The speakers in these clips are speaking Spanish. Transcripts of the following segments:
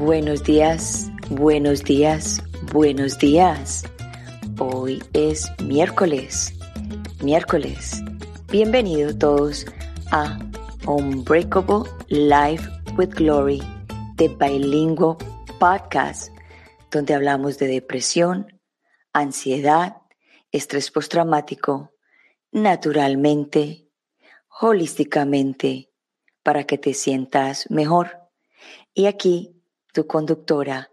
Buenos días, buenos días, buenos días. Hoy es miércoles, miércoles. Bienvenidos todos a Unbreakable Life with Glory de Bilingual Podcast, donde hablamos de depresión, ansiedad, estrés postraumático, naturalmente, holísticamente, para que te sientas mejor. Y aquí tu conductora,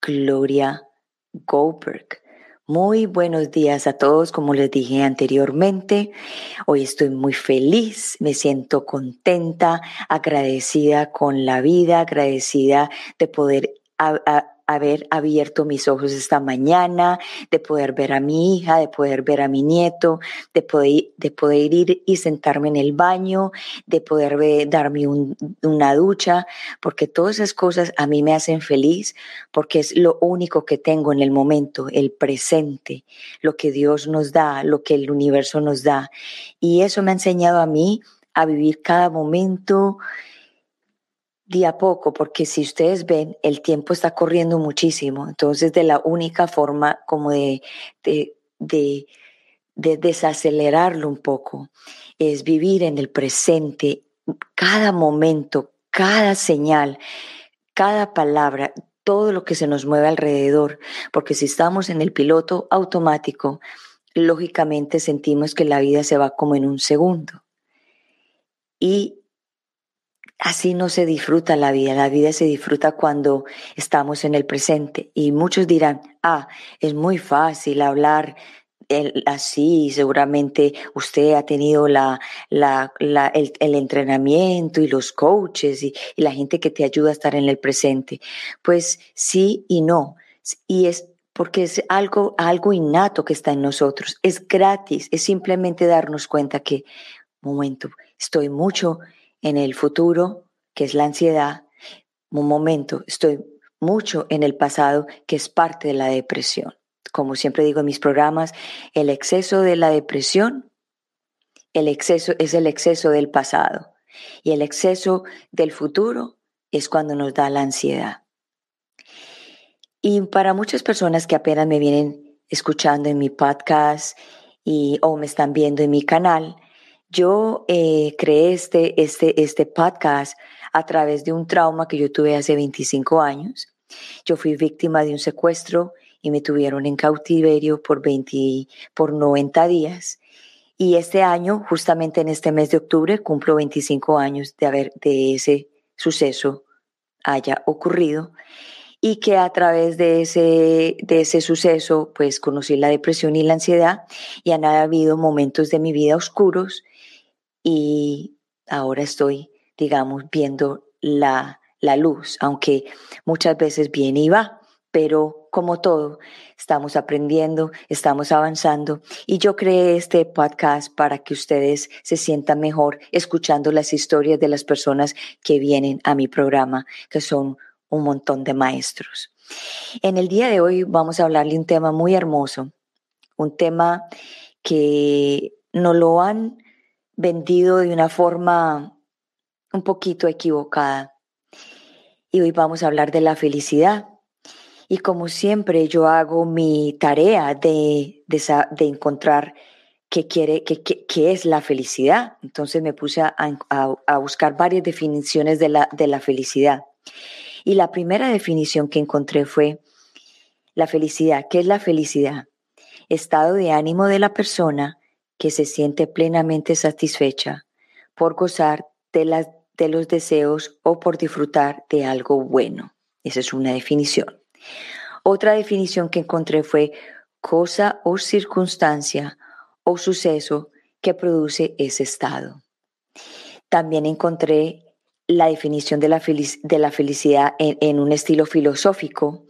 Gloria Goldberg. Muy buenos días a todos, como les dije anteriormente. Hoy estoy muy feliz, me siento contenta, agradecida con la vida, agradecida de poder haber abierto mis ojos esta mañana, de poder ver a mi hija, de poder ver a mi nieto, de poder, de poder ir y sentarme en el baño, de poder darme una ducha, porque todas esas cosas a mí me hacen feliz, porque es lo único que tengo en el momento, el presente, lo que Dios nos da, lo que el universo nos da. Y eso me ha enseñado a mí a vivir cada momento día a poco, porque si ustedes ven, el tiempo está corriendo muchísimo. Entonces, de la única forma como de, de, de, de desacelerarlo un poco es vivir en el presente, cada momento, cada señal, cada palabra, todo lo que se nos mueve alrededor, porque si estamos en el piloto automático, lógicamente sentimos que la vida se va como en un segundo. Y Así no se disfruta la vida, la vida se disfruta cuando estamos en el presente. Y muchos dirán, ah, es muy fácil hablar así, seguramente usted ha tenido el, entrenamiento y los coaches y, y la gente que te ayuda a estar en el presente. Pues sí y no. Y es porque es algo, algo innato que está en nosotros, es gratis, es simplemente darnos cuenta que, momento, estoy mucho en el futuro, que es la ansiedad, un momento, estoy mucho en el pasado, que es parte de la depresión. Como siempre digo en mis programas, el exceso de la depresión, el exceso es el exceso del pasado y el exceso del futuro es cuando nos da la ansiedad. Y para muchas personas que apenas me vienen escuchando en mi podcast y, o me están viendo en mi canal, yo eh, creé este, este, este podcast a través de un trauma que yo tuve hace 25 años. Yo fui víctima de un secuestro y me tuvieron en cautiverio por, 20, por 90 días. Y este año, justamente en este mes de octubre, cumplo 25 años de haber de ese suceso haya ocurrido y que a través de ese, de ese suceso, pues conocí la depresión y la ansiedad y han habido momentos de mi vida oscuros y ahora estoy, digamos, viendo la, la luz, aunque muchas veces viene y va, pero como todo, estamos aprendiendo, estamos avanzando y yo creé este podcast para que ustedes se sientan mejor escuchando las historias de las personas que vienen a mi programa, que son un montón de maestros. En el día de hoy vamos a hablarle un tema muy hermoso, un tema que no lo han vendido de una forma un poquito equivocada. Y hoy vamos a hablar de la felicidad. Y como siempre, yo hago mi tarea de, de, encontrar qué, quiere, qué, qué, es la felicidad. Entonces me puse a, a, buscar varias definiciones de la, de la felicidad. Y la primera definición que encontré fue la felicidad. ¿Qué es la felicidad? Estado de ánimo de la persona que se siente plenamente satisfecha por gozar de, los deseos o por disfrutar de algo bueno. Esa es una definición. Otra definición que encontré fue cosa o circunstancia o suceso que produce ese estado. También encontré la definición de la, de la felicidad en, en un estilo filosófico.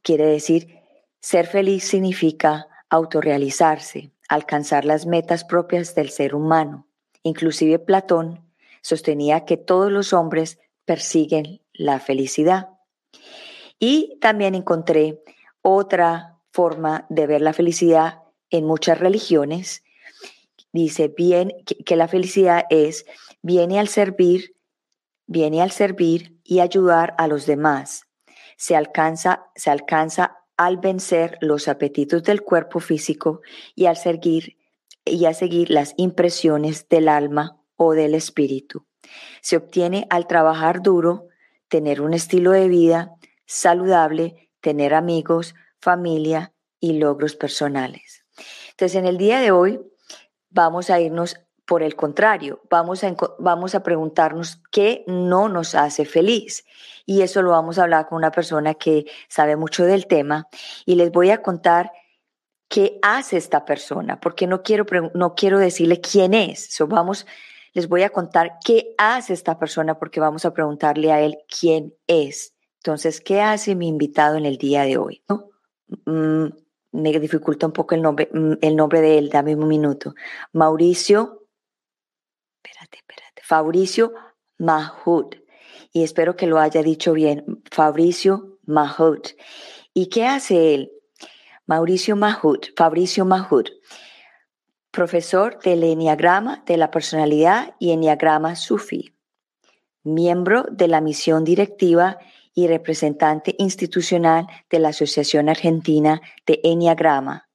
Quiere decir, ser feliz significa autorrealizarse, alcanzar las metas propias del ser humano. Inclusive Platón sostenía que todos los hombres persiguen la felicidad. Y también encontré otra forma de ver la felicidad en muchas religiones. Dice bien que, la felicidad es viene al servir viene al servir y ayudar a los demás. Se alcanza, se alcanza al vencer los apetitos del cuerpo físico y al seguir y a seguir las impresiones del alma o del espíritu. Se obtiene al trabajar duro, tener un estilo de vida saludable, tener amigos, familia y logros personales. Entonces, en el día de hoy vamos a irnos por el contrario, vamos a, vamos a preguntarnos qué no nos hace feliz. Y eso lo vamos a hablar con una persona que sabe mucho del tema y les voy a contar qué hace esta persona, porque no quiero, no quiero decirle quién es. So vamos, les voy a contar qué hace esta persona porque vamos a preguntarle a él quién es. Entonces, ¿qué hace mi invitado en el día de hoy? Mm, me dificulta un poco el nombre, mm, el nombre de él, dame un minuto. Mauricio Fabricio Mahut. Y espero que lo haya dicho bien, Fabricio Mahut. ¿Y qué hace él? Mauricio Mahut, Fabricio Mahut, profesor del Enneagrama de la Personalidad y Enneagrama Sufi, miembro de la misión directiva y representante institucional de la Asociación Argentina de Enneagrama,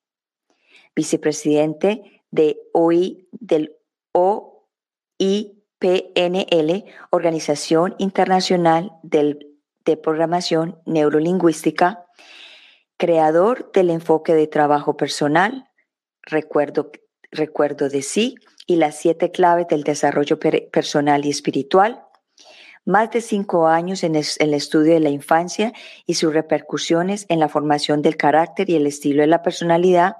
vicepresidente de OI, del O IPNL, Organización Internacional del, de Programación Neurolingüística, creador del enfoque de trabajo personal, recuerdo, recuerdo de sí y las siete claves del desarrollo personal y espiritual, más de cinco años en el, estudio de la infancia y sus repercusiones en la formación del carácter y el estilo de la personalidad,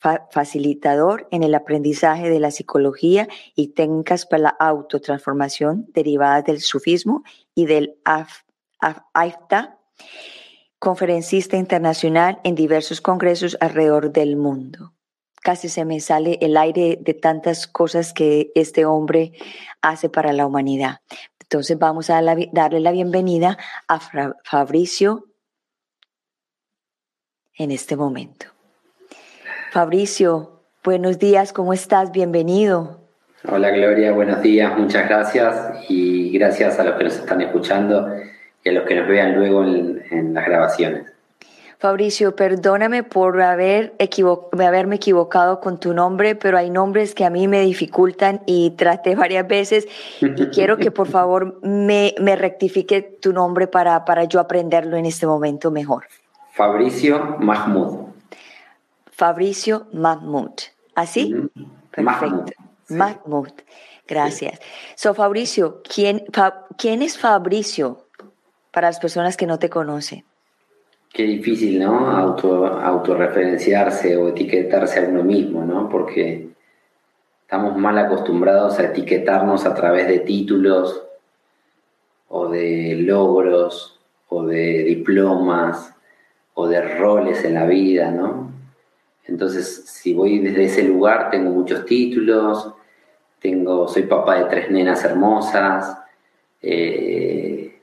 facilitador en el aprendizaje de la psicología y técnicas para la autotransformación derivadas del sufismo y del AIFTA, conferencista internacional en diversos congresos alrededor del mundo. Casi se me sale el aire de tantas cosas que este hombre hace para la humanidad. Entonces vamos a darle la bienvenida a Fabricio en este momento. Fabricio, buenos días, ¿cómo estás? Bienvenido. Hola Gloria, buenos días, muchas gracias y gracias a los que nos están escuchando y a los que nos vean luego en, las grabaciones. Fabricio, perdóname por haber haberme equivocado con tu nombre, pero hay nombres que a mí me dificultan y traté varias veces y quiero que por favor me, me rectifique tu nombre para, para yo aprenderlo en este momento mejor. Fabricio Mahmoud. Fabricio Mahmoud. ¿Así? Perfecto. Mahmoud. Gracias. So, Fabricio, ¿quién, ¿quién es Fabricio para las personas que no te conocen? Qué difícil, ¿no? Auto, autorreferenciarse o etiquetarse a uno mismo, ¿no? Porque estamos mal acostumbrados a etiquetarnos a través de títulos o de logros o de diplomas o de roles en la vida, ¿no? Entonces, si voy desde ese lugar, tengo muchos títulos, tengo, soy papá de tres nenas hermosas, eh,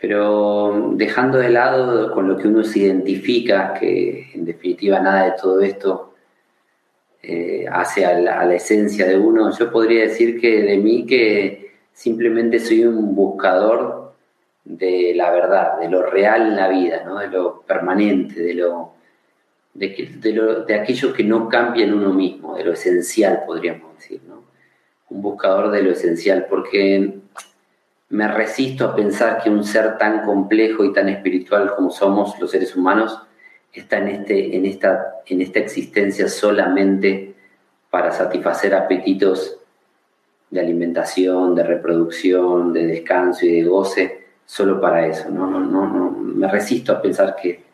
pero dejando de lado con lo que uno se identifica, que en definitiva nada de todo esto eh, hace a la, esencia de uno, yo podría decir que de mí que simplemente soy un buscador de la verdad, de lo real en la vida, ¿no? de lo permanente, de lo de, de, aquello que no cambia en uno mismo, de lo esencial, podríamos decir, ¿no? Un buscador de lo esencial, porque me resisto a pensar que un ser tan complejo y tan espiritual como somos los seres humanos está en, este, en, esta, en esta existencia solamente para satisfacer apetitos de alimentación, de reproducción, de descanso y de goce, solo para eso. No, no, no, no. Me resisto a pensar que que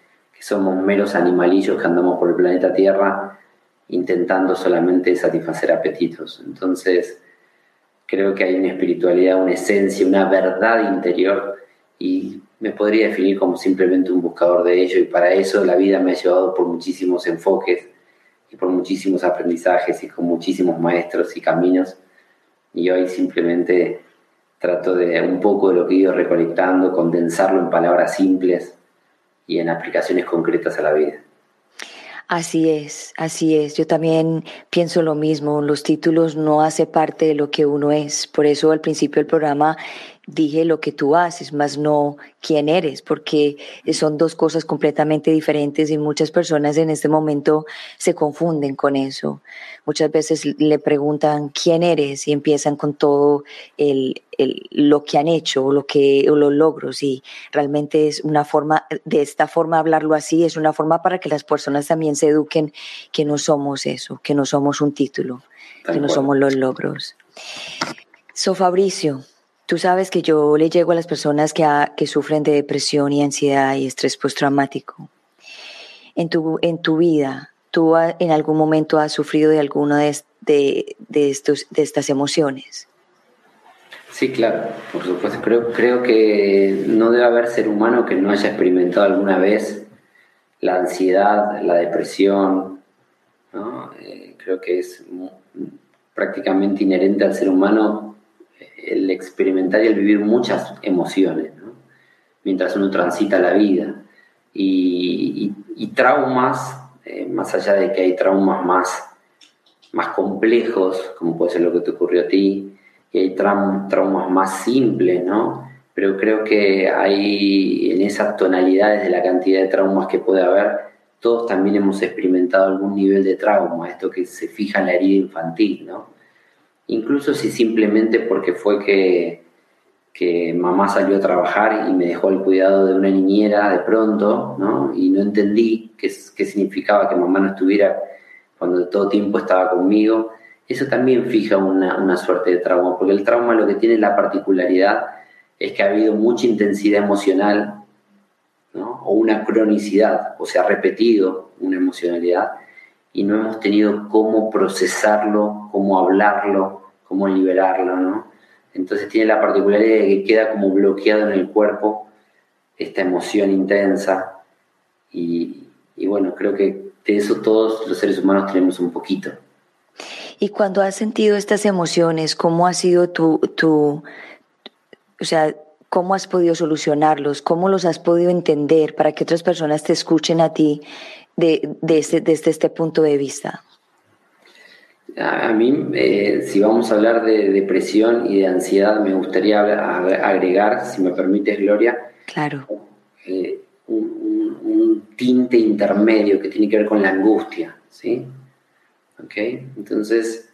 somos meros animalillos que andamos por el planeta Tierra intentando solamente satisfacer apetitos. Entonces, creo que hay una espiritualidad, una esencia, una verdad interior y me podría definir como simplemente un buscador de ello y para eso la vida me ha llevado por muchísimos enfoques y por muchísimos aprendizajes y con muchísimos maestros y caminos y hoy simplemente trato de un poco de lo que he ido recolectando, condensarlo en palabras simples y en aplicaciones concretas a la vida. Así es, así es. Yo también pienso lo mismo. Los títulos no hacen parte de lo que uno es. Por eso al principio del programa dije lo que tú haces, más no quién eres, porque son dos cosas completamente diferentes y muchas personas en este momento se confunden con eso. Muchas veces le preguntan quién eres y empiezan con todo el, lo que han hecho o, lo que, o los logros y realmente es una forma, de esta forma hablarlo así, es una forma para que las personas también se eduquen que no somos eso, que no somos un título, que no somos los logros. So Fabricio, Tú sabes que yo le llego a las personas que, sufren de depresión y ansiedad y estrés postraumático. En tu, en tu vida, ¿tú en algún momento has sufrido de alguna de, de, estos, de estas emociones? Sí, claro, por supuesto. Creo, creo que no debe haber ser humano que no haya experimentado alguna vez la ansiedad, la depresión. Eh, creo que es prácticamente inherente al ser humano el experimentar y el vivir muchas emociones, mientras uno transita la vida. Y, traumas, eh, más allá de que hay traumas más, más complejos, como puede ser lo que te ocurrió a ti, y hay traumas más simples, ¿no? Pero creo que hay en esas tonalidades de la cantidad de traumas que puede haber, todos también hemos experimentado algún nivel de trauma, esto que se fija en la herida infantil, ¿no? Incluso si simplemente porque fue que, que mamá salió a trabajar y me dejó el cuidado de una niñera de pronto, ¿no? Y no entendí qué, qué significaba que mamá no estuviera cuando todo tiempo estaba conmigo. Eso también fija una, una suerte de trauma, porque el trauma lo que tiene la particularidad es que ha habido mucha intensidad emocional, ¿no? O una cronicidad, o se ha repetido una emocionalidad y no hemos tenido cómo procesarlo, cómo hablarlo, cómo liberarlo, ¿no? Entonces tiene la particularidad de que queda como bloqueado en el cuerpo esta emoción intensa y, bueno, creo que de eso todos los seres humanos tenemos un poquito. Y cuando has sentido estas emociones, ¿cómo ha sido tu, tu o sea, cómo has podido solucionarlos? ¿Cómo los has podido entender para que otras personas te escuchen a ti de, este, desde este punto de vista? A mí, eh, si vamos a hablar de depresión y de ansiedad, me gustaría agregar, si me permites, Gloria, claro. Eh, un, tinte intermedio que tiene que ver con la angustia, ¿sí? ¿Ok? Entonces,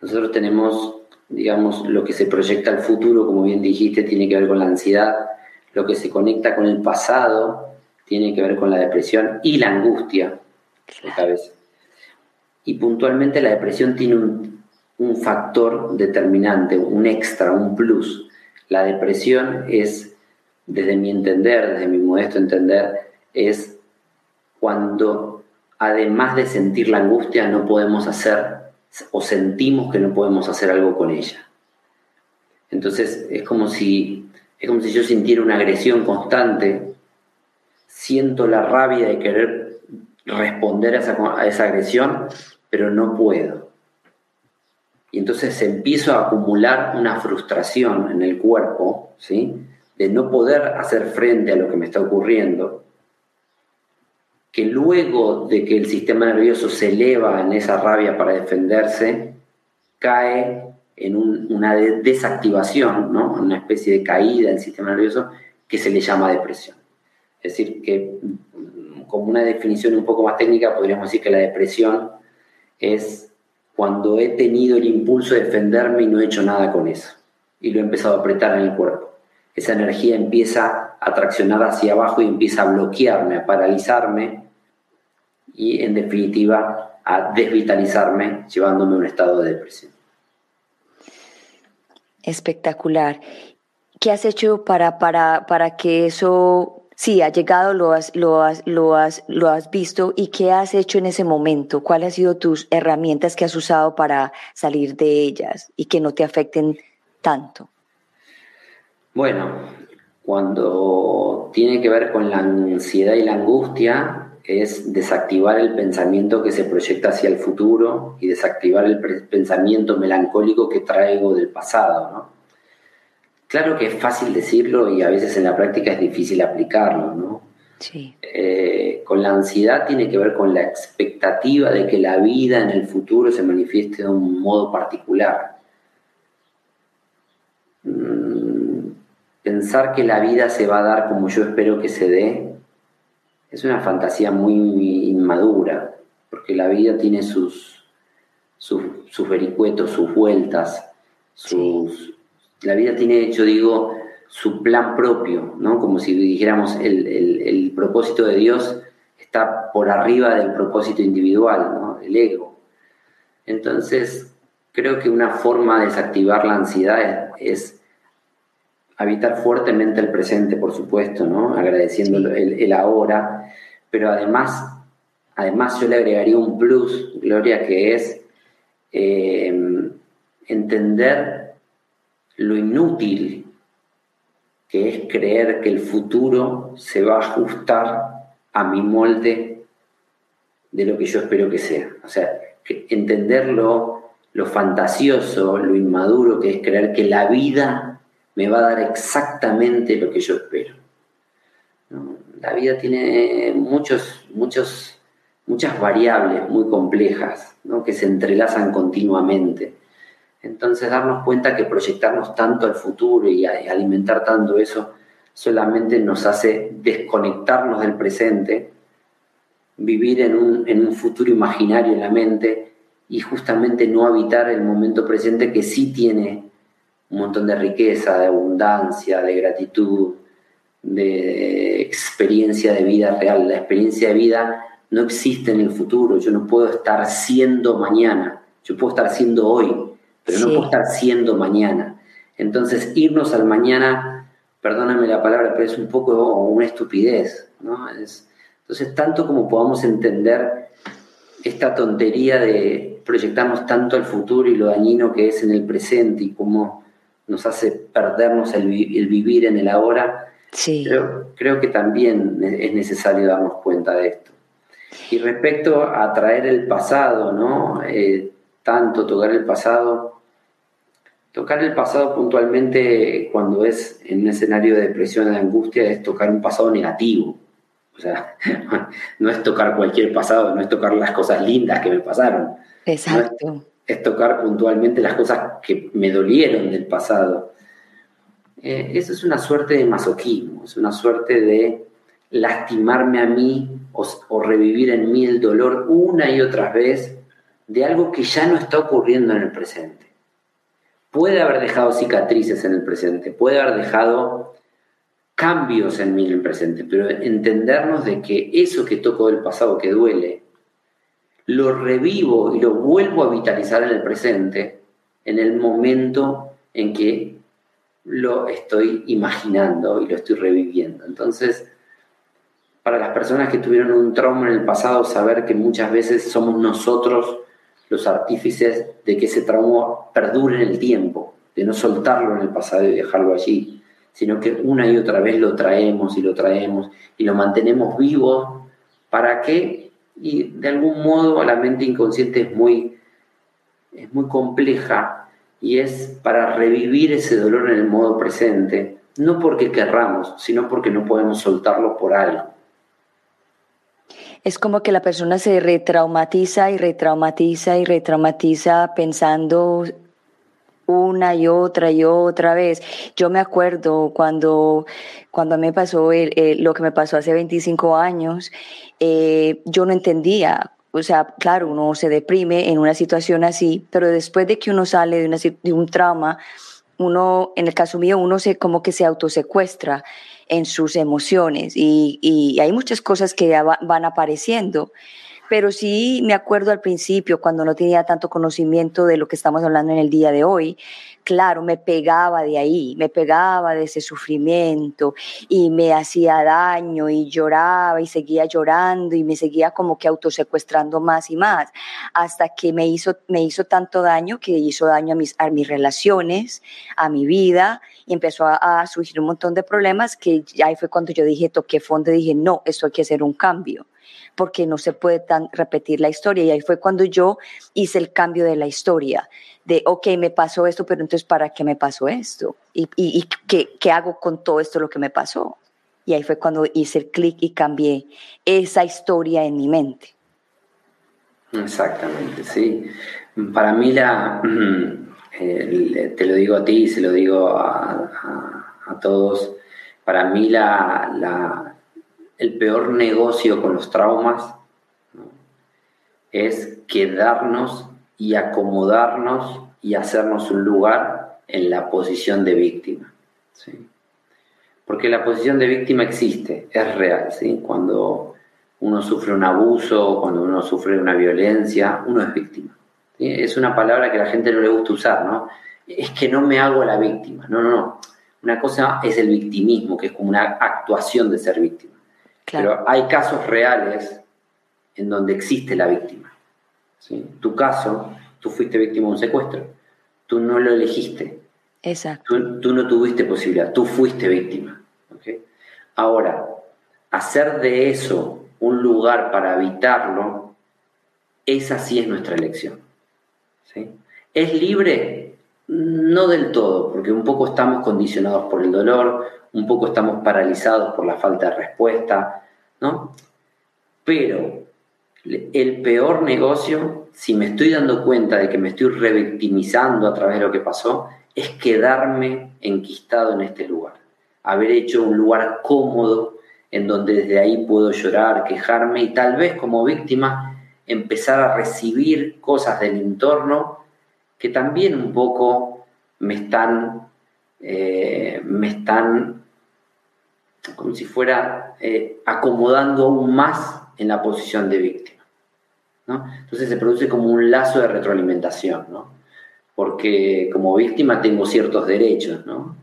nosotros tenemos, digamos, lo que se proyecta al futuro, como bien dijiste, tiene que ver con la ansiedad, lo que se conecta con el pasado, tiene que ver con la depresión y la angustia. Y puntualmente la depresión tiene un, un factor determinante, un extra, un plus. La depresión es, desde mi entender, desde mi modesto entender, es cuando además de sentir la angustia no podemos hacer o sentimos que no podemos hacer algo con ella. Entonces es como si, es como si yo sintiera una agresión constante siento la rabia de querer responder a esa, agresión, pero no puedo. Y entonces empiezo a acumular una frustración en el cuerpo, ¿sí? De no poder hacer frente a lo que me está ocurriendo, que luego de que el sistema nervioso se eleva en esa rabia para defenderse, cae en una desactivación, ¿no? una especie de caída del sistema nervioso que se le llama depresión. Es decir, que como una definición un poco más técnica, podríamos decir que la depresión es cuando he tenido el impulso de defenderme y no he hecho nada con eso. Y lo he empezado a apretar en el cuerpo. Esa energía empieza a traccionar hacia abajo y empieza a bloquearme, a paralizarme y en definitiva a desvitalizarme, llevándome a un estado de depresión. Espectacular. ¿Qué has hecho para, para, para que eso Sí, ha llegado, lo has, lo, has, lo, has, lo has visto y qué has hecho en ese momento, cuáles han sido tus herramientas que has usado para salir de ellas y que no te afecten tanto. Bueno, cuando tiene que ver con la ansiedad y la angustia, es desactivar el pensamiento que se proyecta hacia el futuro y desactivar el pensamiento melancólico que traigo del pasado, ¿no? Claro que es fácil decirlo y a veces en la práctica es difícil aplicarlo, ¿no? Sí. Eh, con la ansiedad tiene que ver con la expectativa de que la vida en el futuro se manifieste de un modo particular. Mm, pensar que la vida se va a dar como yo espero que se dé es una fantasía muy inmadura, porque la vida tiene sus, sus, vericuetos, sus vueltas, sus, la vida tiene, yo digo, su plan propio, ¿no? Como si dijéramos, el, el, propósito de Dios está por arriba del propósito individual, ¿no? El ego. Entonces, creo que una forma de desactivar la ansiedad es, habitar fuertemente el presente, por supuesto, ¿no? Agradeciendo el, el, ahora, pero además, además yo le agregaría un plus, Gloria, que es eh, entender lo inútil que es creer que el futuro se va a ajustar a mi molde de lo que yo espero que sea. O sea, que entender lo, fantasioso, lo inmaduro que es creer que la vida me va a dar exactamente lo que yo espero. La vida tiene muchos, muchos, muchas variables muy complejas que se entrelazan continuamente. Entonces darnos cuenta que proyectarnos tanto al futuro y alimentar tanto eso solamente nos hace desconectarnos del presente, vivir en un, futuro imaginario en la mente y justamente no habitar el momento presente que sí tiene un montón de riqueza, de abundancia, de gratitud, de experiencia de vida real. La experiencia de vida no existe en el futuro, yo no puedo estar siendo mañana, yo puedo estar siendo hoy, pero no puedo estar siendo mañana. Entonces, irnos al mañana, perdóname la palabra, pero es un poco una estupidez, ¿no? Es, entonces, tanto como podamos entender esta tontería de proyectarnos tanto al futuro y lo dañino que es en el presente y cómo nos hace perdernos el, vivir en el ahora, sí. creo, creo que también es necesario darnos cuenta de esto. Y respecto a traer el pasado, ¿no? Eh, tanto tocar el pasado, tocar el pasado puntualmente cuando es en un escenario de depresión, de angustia, es tocar un pasado negativo. O sea, no es tocar cualquier pasado, no es tocar las cosas lindas que me pasaron. Exacto. es, tocar puntualmente las cosas que me dolieron del pasado. Eh, eso es una suerte de masoquismo, es una suerte de lastimarme a mí o, revivir en mí el dolor una y otra vez de algo que ya no está ocurriendo en el presente. Puede haber dejado cicatrices en el presente, puede haber dejado cambios en mí en el presente, pero entendernos de que eso que toco del pasado que duele, lo revivo y lo vuelvo a vitalizar en el presente en el momento en que lo estoy imaginando y lo estoy reviviendo. Entonces, para las personas que tuvieron un trauma en el pasado, saber que muchas veces somos nosotros los artífices de que ese trauma perdure en el tiempo, de no soltarlo en el pasado y dejarlo allí, sino que una y otra vez lo traemos y lo traemos y lo mantenemos vivo para que, y de algún modo la mente inconsciente es muy, es muy compleja y es para revivir ese dolor en el modo presente, no porque querramos, sino porque no podemos soltarlo por algo. Es como que la persona se retraumatiza y retraumatiza y retraumatiza pensando una y otra y otra vez. Yo me acuerdo cuando, cuando me pasó lo que me pasó hace 25 años, eh, yo no entendía. O sea, claro, uno se deprime en una situación así, pero después de que uno sale de, una, de un trauma, uno, en el caso mío, uno se como que se autosecuestra en sus emociones y, hay muchas cosas que ya van apareciendo. Pero sí me acuerdo al principio, cuando no tenía tanto conocimiento de lo que estamos hablando en el día de hoy, claro, me pegaba de ahí, me pegaba de ese sufrimiento y me hacía daño y lloraba y seguía llorando y me seguía como que autosecuestrando más y más, hasta que me hizo, me hizo tanto daño que hizo daño a mis, a mis relaciones, a mi vida y empezó a, a surgir un montón de problemas que ahí fue cuando yo dije, toqué fondo y dije, no, esto hay que hacer un cambio porque no se puede tan repetir la historia. Y ahí fue cuando yo hice el cambio de la historia, de, ok, me pasó esto, pero entonces, ¿para qué me pasó esto? ¿Y, y, qué, qué hago con todo esto lo que me pasó? Y ahí fue cuando hice el clic y cambié esa historia en mi mente. Exactamente, sí. Para mí la, te lo digo a ti, se lo digo a, todos. Para mí la, el peor negocio con los traumas es quedarnos y acomodarnos y hacernos un lugar en la posición de víctima. Porque la posición de víctima existe, es real. ¿sí? Cuando uno sufre un abuso, cuando uno sufre una violencia, uno es víctima. Es una palabra que a la gente no le gusta usar, ¿no? Es que no me hago la víctima. No, no, no. Una cosa es el victimismo, que es como una actuación de ser víctima. Pero hay casos reales en donde existe la víctima. ¿sí? Tu caso, tú fuiste víctima de un secuestro. Tú no lo elegiste. Exacto. Tú, no tuviste posibilidad. Tú fuiste víctima. Ahora, hacer de eso un lugar para habitarlo, esa sí es nuestra elección. ¿Es libre? No del todo, porque un poco estamos condicionados por el dolor, un poco estamos paralizados por la falta de respuesta, ¿no? Pero el peor negocio, si me estoy dando cuenta de que me estoy revictimizando a través de lo que pasó, es quedarme enquistado en este lugar. Haber hecho un lugar cómodo en donde desde ahí puedo llorar, quejarme y tal vez como víctima empezar a recibir cosas del entorno que también un poco me están, eh, me están como si fuera eh, acomodando aún más en la posición de víctima. Entonces se produce como un lazo de retroalimentación, porque como víctima tengo ciertos derechos, ¿no?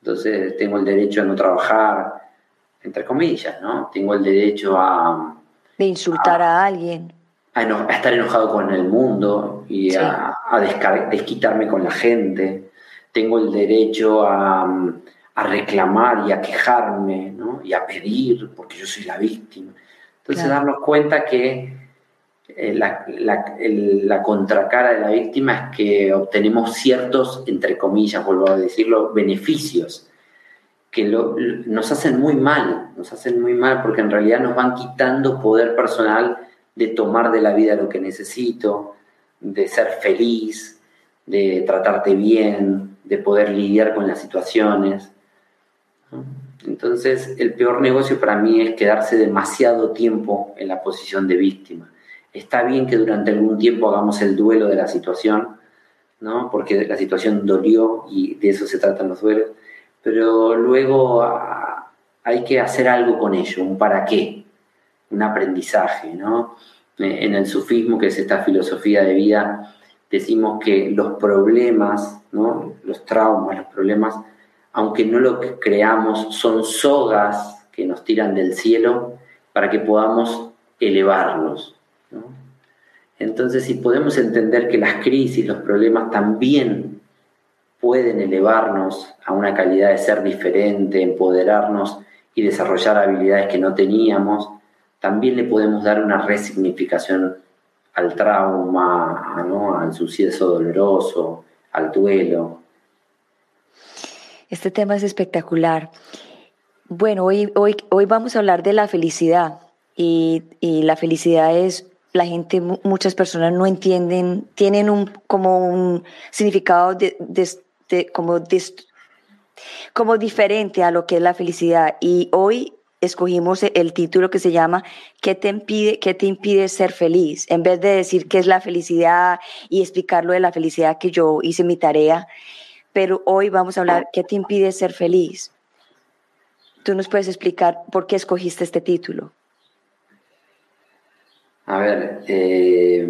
entonces tengo el derecho a no trabajar, entre comillas, ¿no? tengo el derecho a... De insultar a alguien a, estar enojado con el mundo y a, desquitarme con la gente. Tengo el derecho a, reclamar y a quejarme ¿no? y a pedir porque yo soy la víctima. Entonces darnos cuenta que eh, la, contracara de la víctima es que obtenemos ciertos, entre comillas, vuelvo a decirlo, beneficios que nos hacen muy mal, nos hacen muy mal porque en realidad nos van quitando poder personal de tomar de la vida lo que necesito, de ser feliz, de tratarte bien, de poder lidiar con las situaciones. Entonces, el peor negocio para mí es quedarse demasiado tiempo en la posición de víctima. Está bien que durante algún tiempo hagamos el duelo de la situación, ¿no? porque la situación dolió y de eso se tratan los duelos, pero luego ah, hay que hacer algo con ello, un para qué un aprendizaje, ¿no? Eh, en el sufismo, que es esta filosofía de vida, decimos que los problemas, ¿no? los traumas, los problemas, aunque no lo creamos, son sogas que nos tiran del cielo para que podamos elevarnos. Entonces, si podemos entender que las crisis, los problemas también pueden elevarnos a una calidad de ser diferente, empoderarnos y desarrollar habilidades que no teníamos, también le podemos dar una resignificación al trauma, al suceso doloroso, al duelo. Este tema es espectacular. Bueno, hoy, hoy, hoy vamos a hablar de la felicidad y, la felicidad es, la gente, muchas personas no entienden, tienen un, como un significado de, como, como diferente a lo que es la felicidad y hoy escogimos el título que se llama ¿Qué te impide, qué te impide ser feliz? En vez de decir qué es la felicidad y explicarlo de la felicidad que yo hice mi tarea, pero hoy vamos a hablar ¿qué te impide ser feliz? ¿Tú nos puedes explicar por qué escogiste este título? A ver, eh,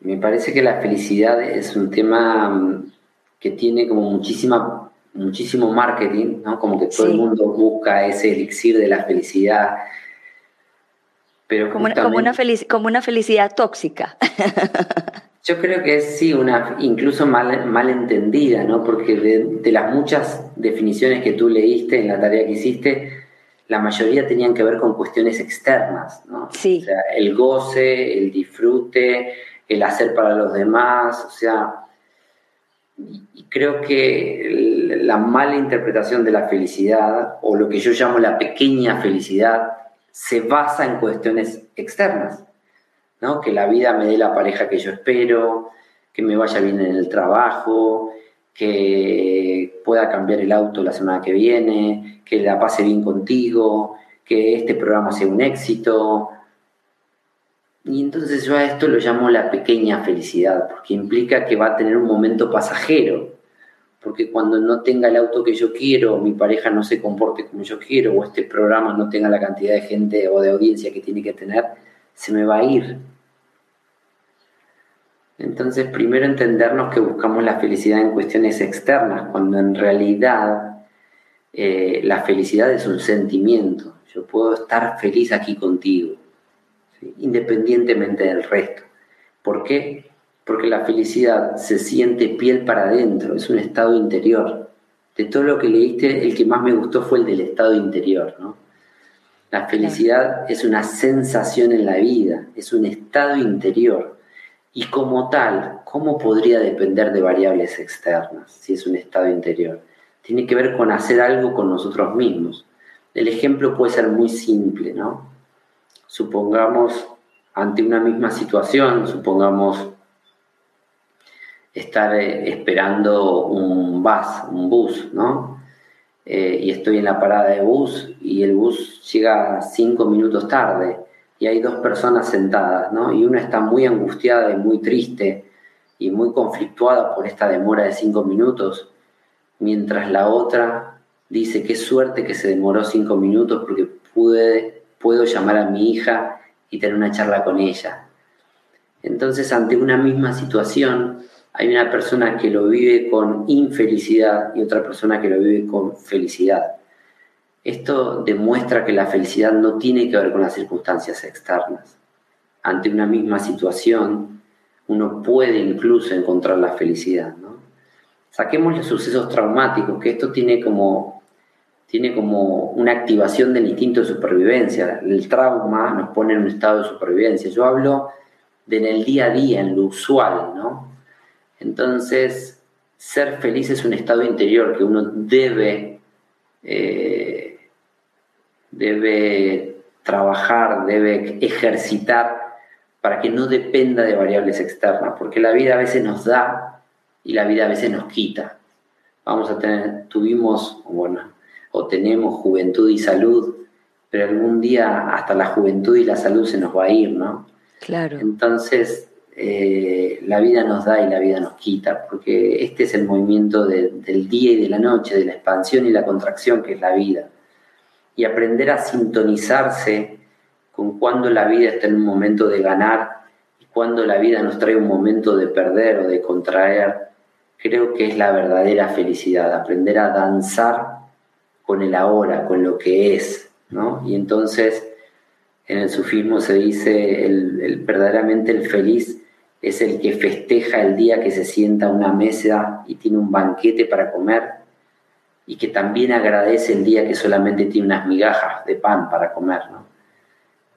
me parece que la felicidad es un tema que tiene como muchísima muchísimo marketing, ¿no? Como que todo el mundo busca ese elixir de la felicidad. Pero como, una, como, una como una felicidad tóxica. Yo creo que es sí, una incluso mal, mal entendida, ¿no? Porque de, las muchas definiciones que tú leíste en la tarea que hiciste, la mayoría tenían que ver con cuestiones externas, ¿no? Sí. O sea, el goce, el disfrute, el hacer para los demás, o sea, y creo que la mala interpretación de la felicidad, o lo que yo llamo la pequeña felicidad, se basa en cuestiones externas, ¿no? Que la vida me dé la pareja que yo espero, que me vaya bien en el trabajo, que, pueda cambiar el auto la semana que viene, que la pase bien contigo, que este programa sea un éxito. Y entonces yo a esto lo llamo la pequeña felicidad, porque implica que va a tener un momento pasajero, porque cuando no tenga el auto que yo quiero, mi pareja no se comporte como yo quiero, o este programa no tenga la cantidad de gente o de audiencia que tiene que tener, se me va a ir. Entonces, primero entendernos que buscamos la felicidad en cuestiones externas, cuando en realidad eh, la felicidad es un sentimiento. Yo puedo estar feliz aquí contigo, independientemente del resto. ¿Por qué? Porque la felicidad se siente piel para adentro, es un estado interior. De todo lo que leíste, el que más me gustó fue el del estado interior. La felicidad es una sensación en la vida, es un estado interior. Y como tal, ¿cómo podría depender de variables externas si es un estado interior? Tiene que ver con hacer algo con nosotros mismos. El ejemplo puede ser muy simple, ¿no? Supongamos ante una misma situación, supongamos estar eh, esperando un bus, un bus, ¿no? Eh, y estoy en la parada de bus y el bus llega cinco minutos tarde y hay dos personas sentadas, ¿no? Y una está muy angustiada y muy triste y muy conflictuada por esta demora de cinco minutos, mientras la otra dice, qué suerte que se demoró cinco minutos porque pude, puedo llamar a mi hija y tener una charla con ella. Entonces, ante una misma situación, hay una persona que lo vive con infelicidad y otra persona que lo vive con felicidad. Esto demuestra que la felicidad no tiene que ver con las circunstancias externas. Ante una misma situación, uno puede incluso encontrar la felicidad. Saquemos los sucesos traumáticos, que esto tiene como, tiene como una activación del instinto de supervivencia. El trauma nos pone en un estado de supervivencia. Yo hablo de en el día a día, en lo usual, ¿no? Entonces, ser feliz es un estado interior que uno debe eh, debe trabajar, debe ejercitar para que no dependa de variables externas, porque la vida a veces nos da y la vida a veces nos quita. Vamos a tener, tuvimos, bueno, o tenemos juventud y salud, pero algún día hasta la juventud y la salud se nos va a ir, ¿no? Claro. Entonces, eh, la vida nos da y la vida nos quita, porque este es el movimiento del día y de la noche, de la expansión y la contracción que es la vida y aprender a sintonizarse con cuando la vida está en un momento de ganar y cuando la vida nos trae un momento de perder o de contraer, creo que es la verdadera felicidad, aprender a danzar con el ahora, con lo que es, ¿no? Y entonces en el sufismo se dice, el, verdaderamente el feliz es el que festeja el día que se sienta a una mesa y tiene un banquete para comer y que también agradece el día que solamente tiene unas migajas de pan para comer, ¿no?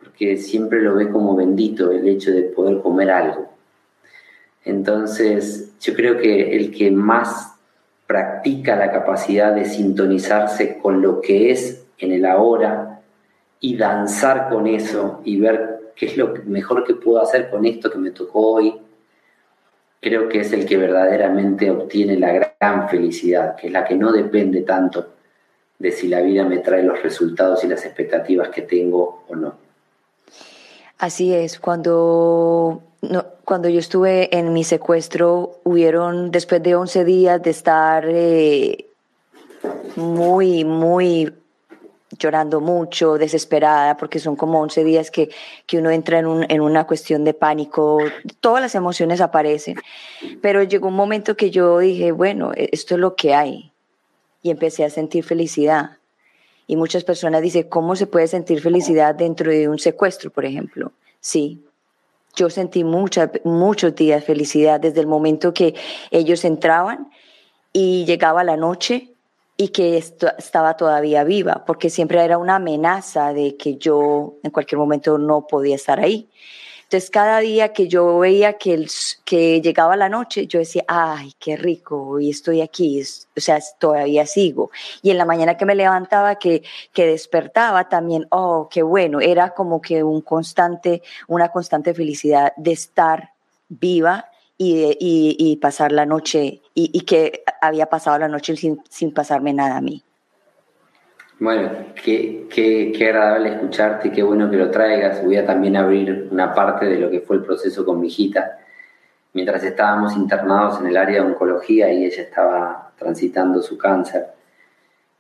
Porque siempre lo ve como bendito el hecho de poder comer algo. Entonces, yo creo que el que más practica la capacidad de sintonizarse con lo que es en el ahora y danzar con eso y ver qué es lo mejor que puedo hacer con esto que me tocó hoy, creo que es el que verdaderamente obtiene la gran felicidad, que es la que no depende tanto de si la vida me trae los resultados y las expectativas que tengo o no. Así es, cuando, cuando yo estuve en mi secuestro, hubieron, después de 11 días de estar eh, muy, muy llorando mucho, desesperada, porque son como 11 días que, que uno entra en, un, en, una cuestión de pánico, todas las emociones aparecen, pero llegó un momento que yo dije, bueno, e, esto es lo que hay, y empecé a sentir felicidad. Y muchas personas dicen, ¿cómo se puede sentir felicidad dentro de un secuestro, por ejemplo? Sí, yo sentí muchas, muchos días felicidad desde el momento que ellos entraban y llegaba la noche y que estaba todavía viva, porque siempre era una amenaza de que yo en cualquier momento no podía estar ahí. Entonces, cada día que yo veía que, que llegaba la noche, yo decía, ay, qué rico, y estoy aquí, o sea, todavía sigo. Y en la mañana que me levantaba, que, que despertaba también, oh, qué bueno, era como que un constante, una constante felicidad de estar viva y, pasar la noche y, que había pasado la noche sin, sin pasarme nada a mí. Bueno, qué, qué, qué, agradable escucharte, qué bueno que lo traigas. Voy a también abrir una parte de lo que fue el proceso con mi hijita. Mientras estábamos internados en el área de oncología y ella estaba transitando su cáncer,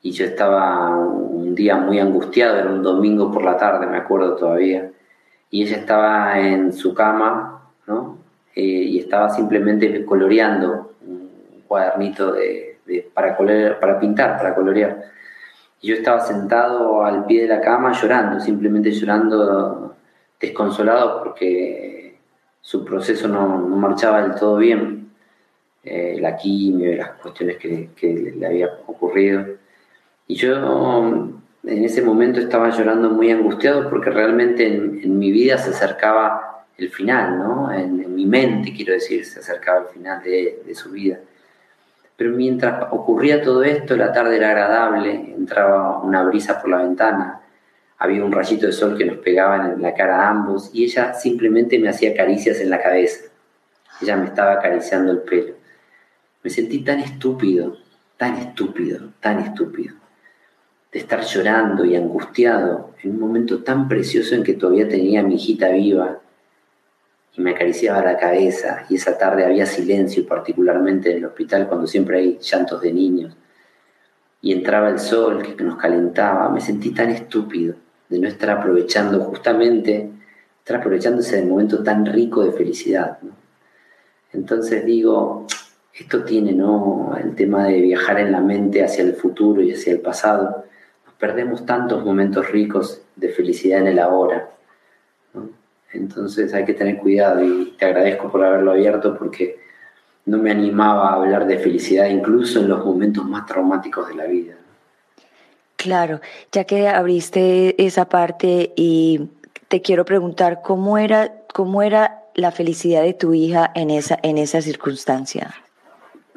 y yo estaba un día muy angustiado, era un domingo por la tarde, me acuerdo todavía, y ella estaba en su cama, ¿no? Eh, y estaba simplemente coloreando un cuadernito de, para, para pintar, para colorear yo estaba sentado al pie de la cama llorando, simplemente llorando desconsolado porque su proceso no, marchaba del todo bien. Eh, la quimio las cuestiones que, le había ocurrido. Y yo en ese momento estaba llorando muy angustiado porque realmente en, mi vida se acercaba el final, ¿no? En, mi mente, quiero decir, se acercaba el final de, de su vida. Pero mientras ocurría todo esto, la tarde era agradable, entraba una brisa por la ventana, había un rayito de sol que nos pegaba en la cara a ambos y ella simplemente me hacía caricias en la cabeza. Ella me estaba acariciando el pelo. Me sentí tan estúpido, tan estúpido, tan estúpido, de estar llorando y angustiado en un momento tan precioso en que todavía tenía a mi hijita viva y me acariciaba la cabeza y esa tarde había silencio, particularmente en el hospital cuando siempre hay llantos de niños. Y entraba el sol que nos calentaba, me sentí tan estúpido de no estar aprovechando justamente, estar aprovechándose del momento tan rico de felicidad. Entonces digo, esto tiene ¿no? el tema de viajar en la mente hacia el futuro y hacia el pasado. Nos perdemos tantos momentos ricos de felicidad en el ahora. Entonces hay que tener cuidado y te agradezco por haberlo abierto porque no me animaba a hablar de felicidad incluso en los momentos más traumáticos de la vida. Claro, ya que abriste esa parte y te quiero preguntar cómo era, cómo era la felicidad de tu hija en esa, en esa circunstancia.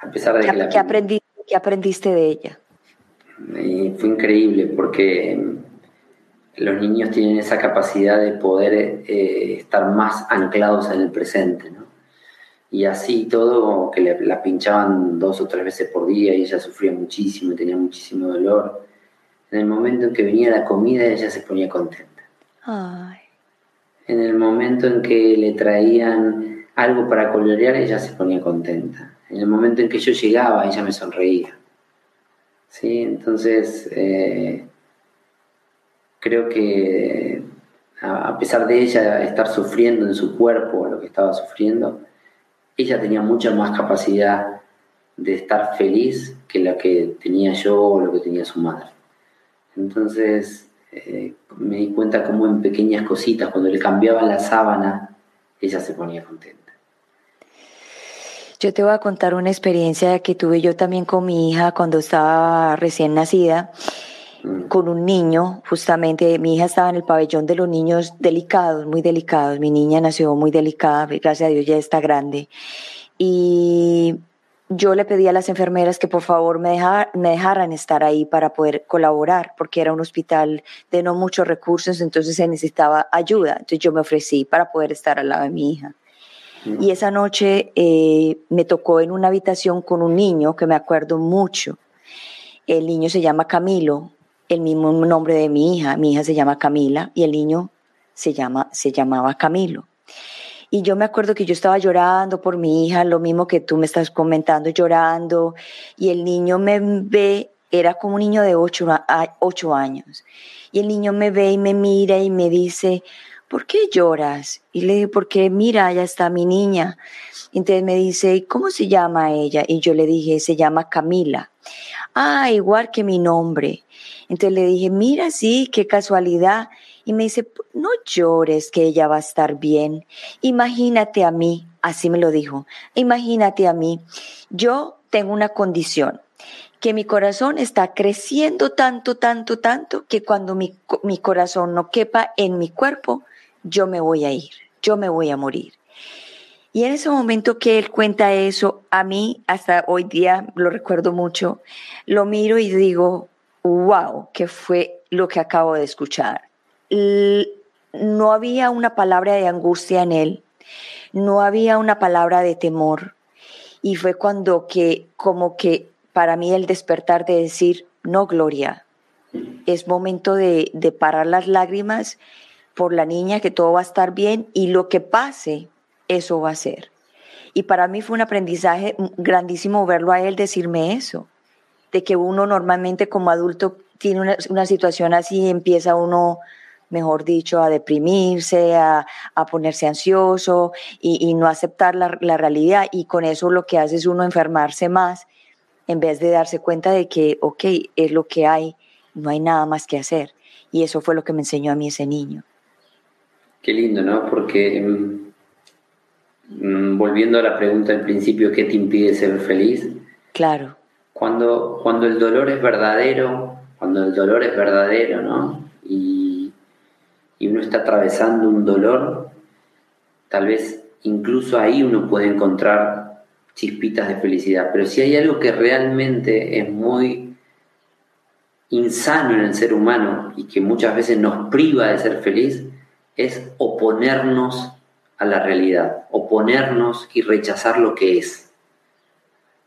A pesar de que, ¿Qué, aprendiste, ¿Qué aprendiste de ella? fue increíble porque los niños tienen esa capacidad de poder eh, estar más anclados en el presente, ¿no? Y así todo, que le, la pinchaban dos o tres veces por día y ella sufría muchísimo, tenía muchísimo dolor. En el momento en que venía la comida, ella se ponía contenta. En el momento en que le traían algo para colorear, ella se ponía contenta. En el momento en que yo llegaba, ella me sonreía. ¿Sí? Entonces, eh, creo que a pesar de ella estar sufriendo en su cuerpo lo que estaba sufriendo, ella tenía mucha más capacidad de estar feliz que la que tenía yo o lo que tenía su madre. Entonces eh, me di cuenta como en pequeñas cositas, cuando le cambiaban la sábana, ella se ponía contenta. Yo te voy a contar una experiencia que tuve yo también con mi hija cuando estaba recién nacida con un niño, justamente mi hija estaba en el pabellón de los niños delicados, muy delicados, mi niña nació muy delicada, gracias a Dios ya está grande, y yo le pedí a las enfermeras que por favor me, me dejaran estar ahí para poder colaborar, porque era un hospital de no muchos recursos, entonces se necesitaba ayuda, entonces yo me ofrecí para poder estar al lado de mi hija. Y esa noche eh, me tocó en una habitación con un niño que me acuerdo mucho. El niño se llama Camilo, el mismo nombre de mi hija. Mi hija se llama Camila y el niño se, llama, se llamaba Camilo. Y yo me acuerdo que yo estaba llorando por mi hija, lo mismo que tú me estás comentando, llorando, y el niño me ve, era como un niño de ocho, ocho años, y el niño me ve y me mira y me dice, ¿por qué lloras? Y le digo, porque mira, allá está mi niña. Entonces me dice, ¿cómo se llama ella? Y yo le dije, se llama Camila. Ah, igual que mi nombre. Entonces le dije, mira, sí, qué casualidad. Y me dice, no llores, que ella va a estar bien. Imagínate a mí, así me lo dijo, imagínate a mí, yo tengo una condición, que mi corazón está creciendo tanto, tanto, tanto, que cuando mi, mi corazón no quepa en mi cuerpo, yo me voy a ir, yo me voy a morir. Y en ese momento que él cuenta eso, a mí hasta hoy día lo recuerdo mucho, lo miro y digo, wow, ¿qué fue lo que acabo de escuchar? No había una palabra de angustia en él, no había una palabra de temor. Y fue cuando que, como que para mí el despertar de decir, no, Gloria, es momento de, de parar las lágrimas por la niña, que todo va a estar bien y lo que pase, eso va a ser. Y para mí fue un aprendizaje grandísimo verlo a él decirme eso, de que uno normalmente como adulto tiene una, situación así y empieza uno, mejor dicho, a deprimirse, a, ponerse ansioso y, y no aceptar la, la, realidad. Y con eso lo que hace es uno enfermarse más en vez de darse cuenta de que, ok, es lo que hay, no hay nada más que hacer. Y eso fue lo que me enseñó a mí ese niño. Qué lindo, ¿no? Porque mmm, volviendo a la pregunta al principio, ¿qué te impide ser feliz? Claro. Cuando, cuando el dolor es verdadero, cuando el dolor es verdadero, ¿no? Y, y uno está atravesando un dolor, tal vez incluso ahí uno puede encontrar chispitas de felicidad. Pero si hay algo que realmente es muy insano en el ser humano y que muchas veces nos priva de ser feliz, es oponernos a la realidad, oponernos y rechazar lo que es.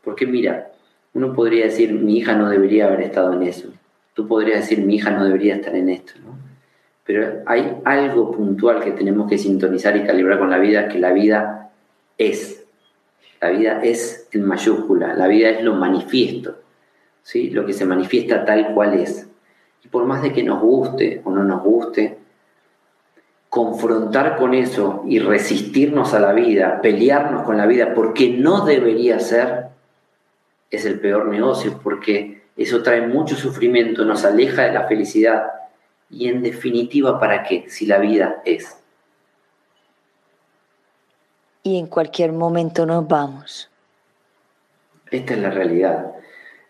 Porque mira, uno podría decir, mi hija no debería haber estado en eso. Tú podrías decir, mi hija no debería estar en esto. ¿no? Pero hay algo puntual que tenemos que sintonizar y calibrar con la vida, que la vida es. La vida es en mayúscula, la vida es lo manifiesto, ¿sí? lo que se manifiesta tal cual es. Y por más de que nos guste o no nos guste, confrontar con eso y resistirnos a la vida, pelearnos con la vida, porque no debería ser, es el peor negocio, porque eso trae mucho sufrimiento, nos aleja de la felicidad y en definitiva, ¿para qué? Si la vida es. Y en cualquier momento nos vamos. Esta es la realidad.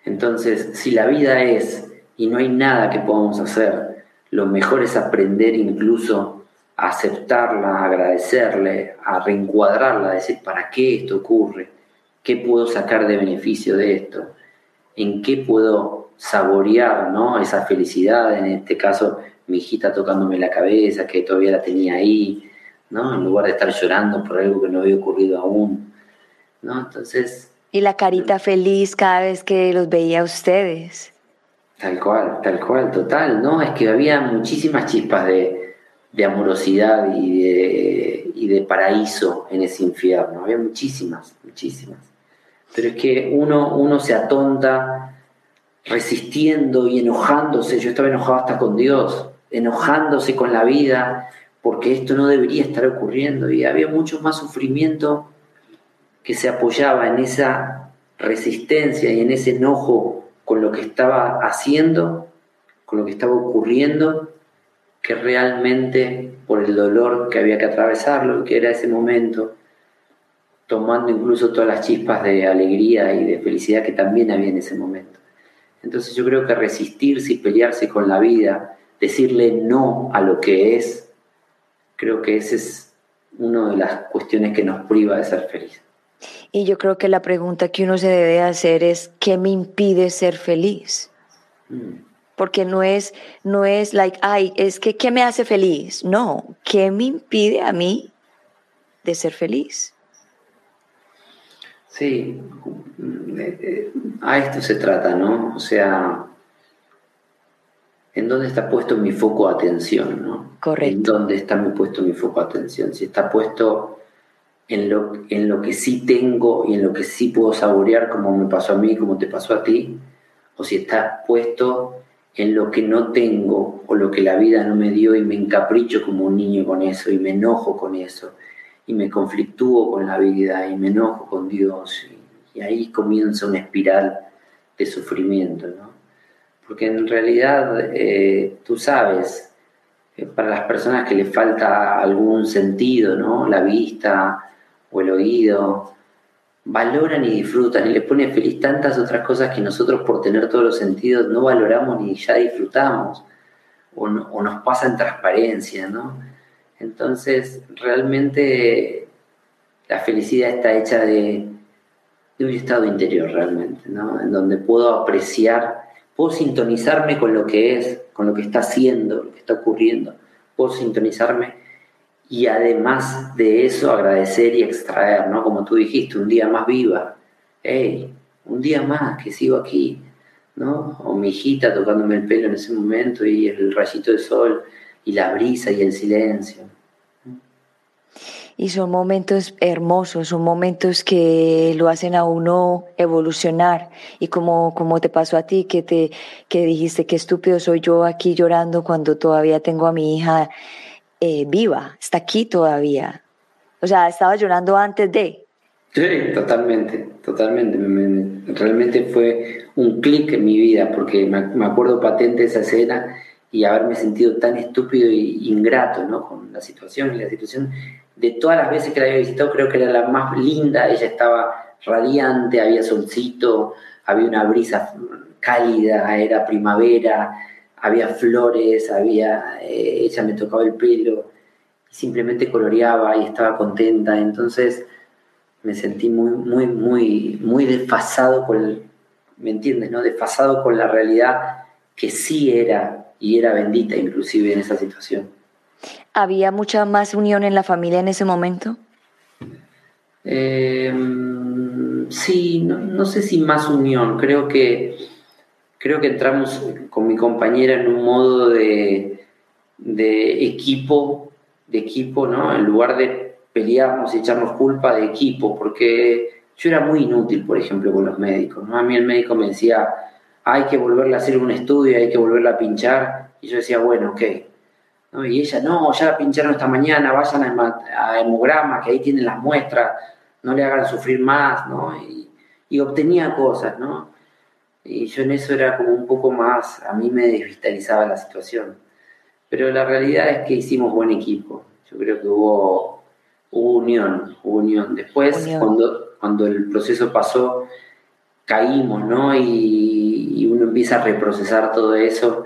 Entonces, si la vida es y no hay nada que podamos hacer, lo mejor es aprender incluso aceptarla, agradecerle, a reencuadrarla, a decir, ¿para qué esto ocurre? ¿Qué puedo sacar de beneficio de esto? ¿En qué puedo saborear ¿no? esa felicidad? En este caso, mi hijita tocándome la cabeza, que todavía la tenía ahí, ¿no? en lugar de estar llorando por algo que no había ocurrido aún. ¿no? Entonces... Y la carita feliz cada vez que los veía a ustedes. Tal cual, tal cual, total, ¿no? Es que había muchísimas chispas de, de amorosidad y de, y de paraíso en ese infierno. Había muchísimas, muchísimas. Pero es que uno, uno se atonta resistiendo y enojándose. Yo estaba enojado hasta con Dios, enojándose con la vida, porque esto no debería estar ocurriendo. Y había mucho más sufrimiento que se apoyaba en esa resistencia y en ese enojo con lo que estaba haciendo, con lo que estaba ocurriendo, que realmente por el dolor que había que atravesarlo, que era ese momento, tomando incluso todas las chispas de alegría y de felicidad que también había en ese momento. Entonces yo creo que resistirse y pelearse con la vida, decirle no a lo que es, creo que esa es una de las cuestiones que nos priva de ser feliz. Y yo creo que la pregunta que uno se debe hacer es, ¿qué me impide ser feliz? Mm porque no es, no es like, ay, es que, ¿qué me hace feliz? No, ¿qué me impide a mí de ser feliz? Sí, a esto se trata, ¿no? O sea, ¿en dónde está puesto mi foco de atención, ¿no? Correcto. ¿En dónde está mi puesto mi foco de atención? Si está puesto en lo, en lo que sí tengo y en lo que sí puedo saborear, como me pasó a mí, como te pasó a ti, o si está puesto en lo que no tengo o lo que la vida no me dio y me encapricho como un niño con eso y me enojo con eso y me conflictúo con la vida y me enojo con Dios y, ahí comienza una espiral de sufrimiento, ¿no? Porque en realidad eh, tú sabes, eh, para las personas que les falta algún sentido, ¿no? La vista o el oído, valoran y disfrutan y les pone feliz tantas otras cosas que nosotros por tener todos los sentidos no valoramos ni ya disfrutamos o, nos pasa en transparencia, ¿no? Entonces, realmente la felicidad está hecha de, de, un estado interior realmente, ¿no? En donde puedo apreciar, puedo sintonizarme con lo que es, con lo que está haciendo, lo que está ocurriendo, puedo sintonizarme y además de eso agradecer y extraer, ¿no? Como tú dijiste, un día más viva, hey, un día más que sigo aquí, ¿no? O mi hijita tocándome el pelo en ese momento y el rayito de sol y la brisa y el silencio. Y son momentos hermosos, son momentos que lo hacen a uno evolucionar. Y como, como te pasó a ti, que, te, que dijiste que estúpido soy yo aquí llorando cuando todavía tengo a mi hija eh, viva, está aquí todavía. O sea, estaba llorando antes de. Sí, totalmente, totalmente. realmente fue un clic en mi vida porque me, acuerdo patente esa escena y haberme sentido tan estúpido e ingrato ¿no? con la situación y la situación. De todas las veces que la había visitado, creo que era la más linda. Ella estaba radiante, había solcito, había una brisa cálida, era primavera, había flores, había, eh, ella me tocaba el pelo, simplemente coloreaba y estaba contenta. Entonces me sentí muy, muy, muy, muy desfasado con, ¿me entiendes? No? Desfasado con la realidad que sí era y era bendita inclusive en esa situación. ¿Había mucha más unión en la familia en ese momento? Em, sí, no, sé si más unión, creo que, creo que entramos con mi compañera en un modo de, de equipo, de equipo, ¿no? En lugar de peleamos y echarnos culpa de equipo, porque yo era muy inútil, por ejemplo, con los médicos. ¿no? A mí el médico me decía, hay que volverle a hacer un estudio, hay que volverla a pinchar, y yo decía, bueno, ok. Y ella, no, ya la pincharon esta mañana, vayan a, hemograma, que ahí tienen las muestras, no le hagan sufrir más, ¿no? Y obtenía cosas, ¿no? Y yo en eso era como un poco más, a mí me desvitalizaba la situación. Pero la realidad es que hicimos buen equipo. Yo creo que hubo unión, unión. Después, Cuando, cuando el proceso pasó, caímos, ¿no? Y, uno empieza a reprocesar todo eso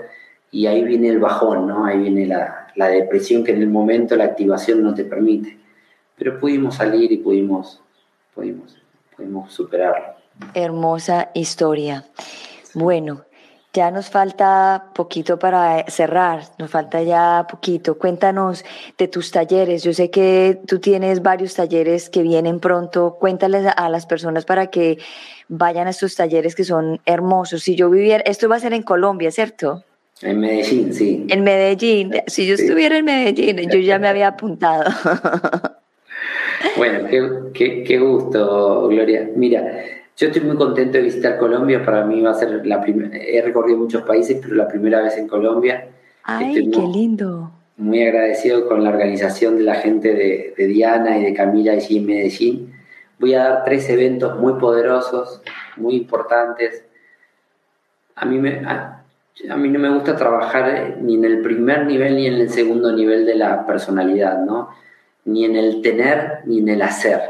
y ahí viene el bajón, ¿no? Ahí viene la, la, depresión que en el momento la activación no te permite. Pero pudimos salir y pudimos, pudimos, pudimos superarlo. Hermosa historia. Bueno, ya nos falta poquito para cerrar, nos falta ya poquito. Cuéntanos de tus talleres. Yo sé que tú tienes varios talleres que vienen pronto. Cuéntales a las personas para que vayan a estos talleres que son hermosos. Si yo viviera, esto va a ser en Colombia, ¿cierto? En Medellín, sí. En Medellín. Si yo estuviera en Medellín, yo ya me había apuntado. Bueno, qué, qué gusto, Gloria. Mira, yo estoy muy contento de visitar Colombia, para mí va a ser la primera, he recorrido muchos países, pero la primera vez en Colombia. ¡Ay, qué lindo! Muy agradecido con la organización de la gente de, Diana y de Camila allí en Medellín. Voy a dar tres eventos muy poderosos, muy importantes. A mí, me, a, mí no me gusta trabajar ni en el primer nivel ni en el segundo nivel de la personalidad, ¿no? Ni en el tener ni en el hacer.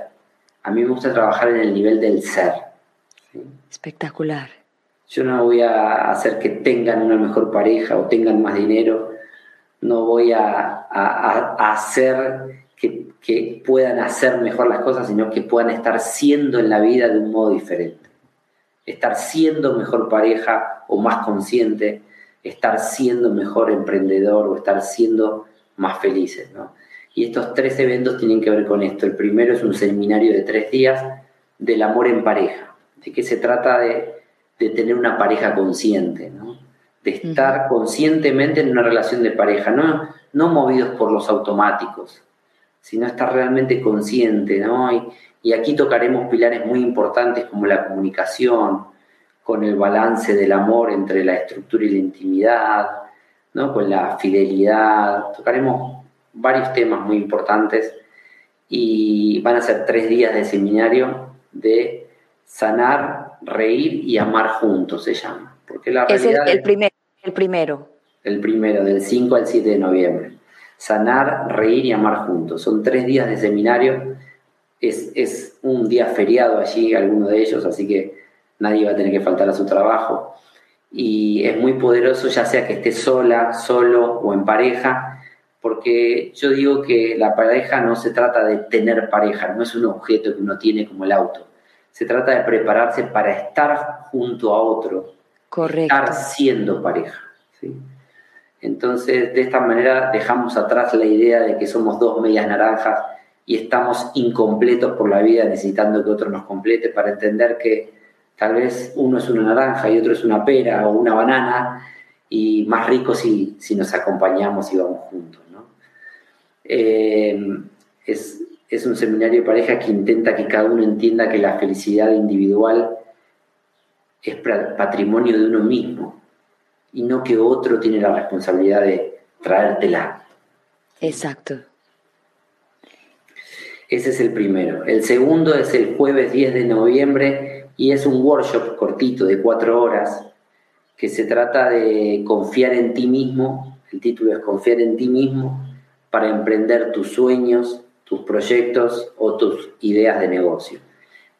A mí me gusta trabajar en el nivel del ser Espectacular. Yo no voy a hacer que tengan una mejor pareja o tengan más dinero. No voy a, hacer que, que, puedan hacer mejor las cosas, sino que puedan estar siendo en la vida de un modo diferente. Estar siendo mejor pareja o más consciente, estar siendo mejor emprendedor o estar siendo más felices. ¿no? Y estos tres eventos tienen que ver con esto. El primero es un seminario de tres días del amor en pareja de que se trata de, tener una pareja consciente, de estar conscientemente en una relación de pareja, no, no movidos por los automáticos, sino estar realmente consciente. ¿no? Y, y aquí tocaremos pilares muy importantes como la comunicación, con el balance del amor entre la estructura y la intimidad, ¿no? con la fidelidad. Tocaremos varios temas muy importantes y van a ser tres días de seminario de Sanar, reír y amar juntos se llama. Porque la es el, el, primer, el primero. El primero, del 5 al 7 de noviembre. Sanar, reír y amar juntos. Son tres días de seminario. Es, es un día feriado allí, alguno de ellos, así que nadie va a tener que faltar a su trabajo. Y es muy poderoso, ya sea que esté sola, solo o en pareja, porque yo digo que la pareja no se trata de tener pareja, no es un objeto que uno tiene como el auto se trata de prepararse para estar junto a otro, Correcto. estar siendo pareja. Entonces, de esta manera dejamos atrás la idea de que somos dos medias naranjas y estamos incompletos por la vida necesitando que otro nos complete para entender que tal vez uno es una naranja y otro es una pera o una banana y más rico si, si nos acompañamos y vamos juntos. Eh, es, es un seminario de pareja que intenta que cada uno entienda que la felicidad individual es patrimonio de uno mismo y no que otro tiene la responsabilidad de traértela. Exacto. Ese es el primero. El segundo es el jueves 10 de noviembre y es un workshop cortito de cuatro horas que se trata de confiar en ti mismo. El título es Confiar en ti mismo para emprender tus sueños, tus proyectos o tus ideas de negocio.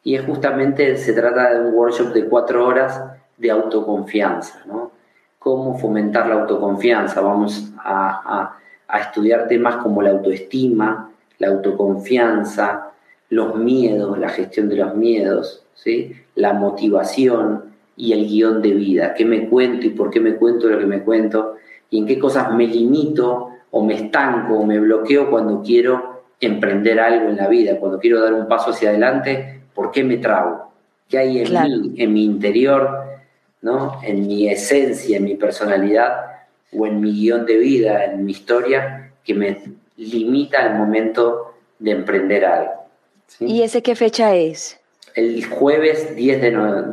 Y es justamente, se trata de un workshop de cuatro horas de autoconfianza, ¿no? Cómo fomentar la autoconfianza. Vamos a, a estudiar temas como la autoestima, la autoconfianza, los miedos, la gestión de los miedos, ¿sí? la motivación y el guion de vida. ¿Qué me cuento y por qué me cuento lo que me cuento? Y en qué cosas me limito o me estanco o me bloqueo cuando quiero emprender algo en la vida, cuando quiero dar un paso hacia adelante, ¿por qué me trago? ¿Qué hay en mí, en mi interior, ¿no? en mi esencia, en mi personalidad o en mi guion de vida, en mi historia, que me limita al momento de emprender algo? ¿Y ese qué fecha es? El jueves 10 de,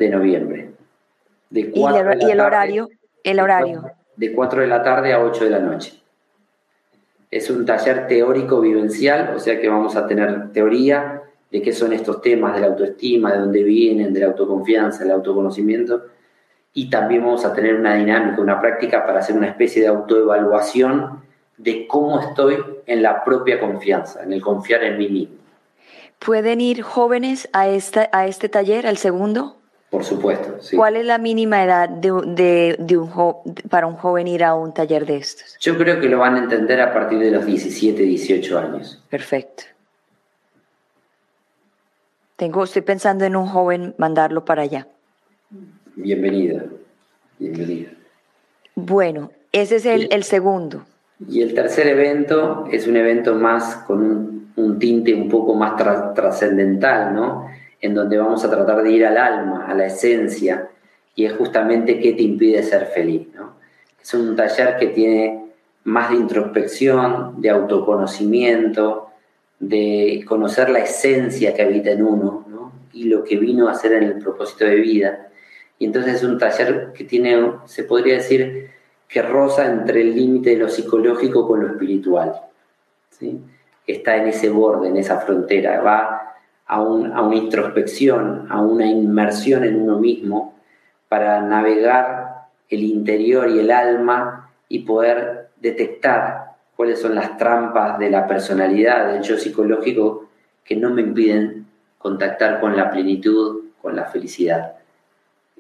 noviembre. De ¿Y, el, horario? El horario. De 4 de la tarde a 8 de la noche. Es un taller teórico vivencial, o sea que vamos a tener teoría de qué son estos temas de la autoestima, de dónde vienen, de la autoconfianza, del autoconocimiento, y también vamos a tener una dinámica, una práctica para hacer una especie de autoevaluación de cómo estoy en la propia confianza, en el confiar en mí mismo. ¿Pueden ir jóvenes a, esta, a este taller, al segundo? Por supuesto, sí. ¿Cuál es la mínima edad de, un para un joven ir a un taller de estos? Yo creo que lo van a entender a partir de los 17, 18 años. Perfecto. Tengo, estoy pensando en un joven mandarlo para allá. Bienvenida, bienvenida. Bueno, ese es el, segundo. Y el tercer evento es un evento más con un, tinte un poco más trascendental, ¿no? En donde vamos a tratar de ir al alma, a la esencia, y es justamente qué te impide ser feliz. Es un taller que tiene más de introspección, de autoconocimiento, de conocer la esencia que habita en uno y lo que vino a hacer en el propósito de vida. Y entonces es un taller que tiene, se podría decir, que roza entre el límite de lo psicológico con lo espiritual. ¿sí? Está en ese borde, en esa frontera. Va a, una introspección, a una inmersión en uno mismo para navegar el interior y el alma y poder detectar cuáles son las trampas de la personalidad, del yo psicológico, que no me impiden contactar con la plenitud, con la felicidad.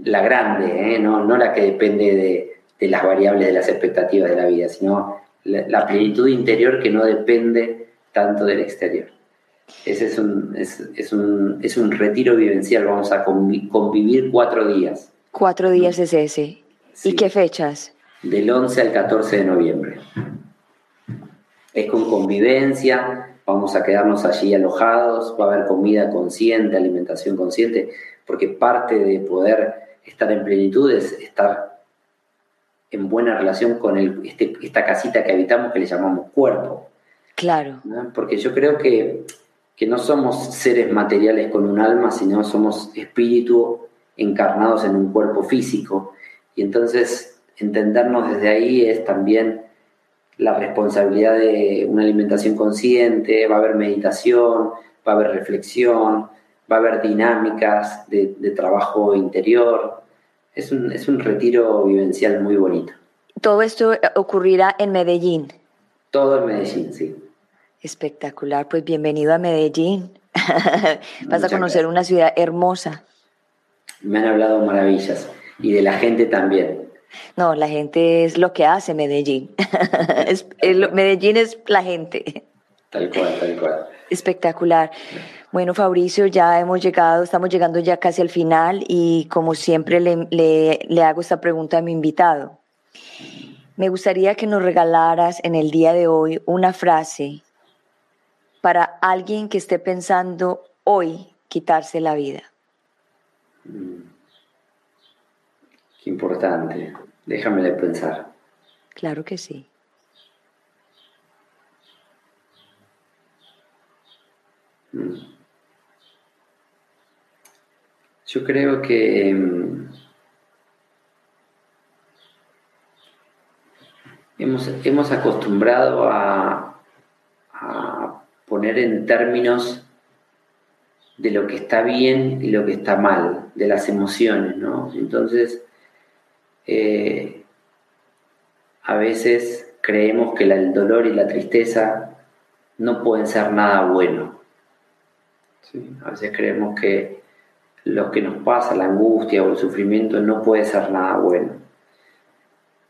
La grande, ¿eh? no, no, la que depende de, de, las variables de las expectativas de la vida, sino la plenitud interior que no depende tanto del exterior. Ese es un, es, un, es un retiro vivencial, vamos a convivir cuatro días. Cuatro días es ese. ¿Y qué fechas? Del 11 al 14 de noviembre. Es con convivencia, vamos a quedarnos allí alojados, va a haber comida consciente, alimentación consciente, porque parte de poder estar en plenitud es estar en buena relación con el, este, esta casita que habitamos que le llamamos cuerpo. Claro. Porque yo creo que que no somos seres materiales con un alma, sino somos espíritu encarnados en un cuerpo físico. Y entonces entendernos desde ahí es también la responsabilidad de una alimentación consciente, va a haber meditación, va a haber reflexión, va a haber dinámicas de, trabajo interior. Es un, es un retiro vivencial muy bonito. ¿Todo esto ocurrirá en Medellín? Todo en Medellín, sí. Espectacular, pues bienvenido a Medellín. Vas a conocer una ciudad hermosa. Me han hablado maravillas y de la gente también. No, la gente es lo que hace Medellín. Medellín es la gente. Tal cual, tal cual. Espectacular. Bueno, Fabricio, ya hemos llegado, estamos llegando ya casi al final y como siempre le, le hago esta pregunta a mi invitado. me gustaría que nos regalaras en el día de hoy una frase para alguien que esté pensando hoy quitarse la vida. Mm. Qué importante. Déjame de pensar. Claro que sí. Mm. Yo creo que em, hemos, acostumbrado a, poner en términos de lo que está bien y lo que está mal, de las emociones, ¿no? Entonces, eh, a veces creemos que el dolor y la tristeza no pueden ser nada bueno. A veces creemos que lo que nos pasa, la angustia o el sufrimiento, no puede ser nada bueno.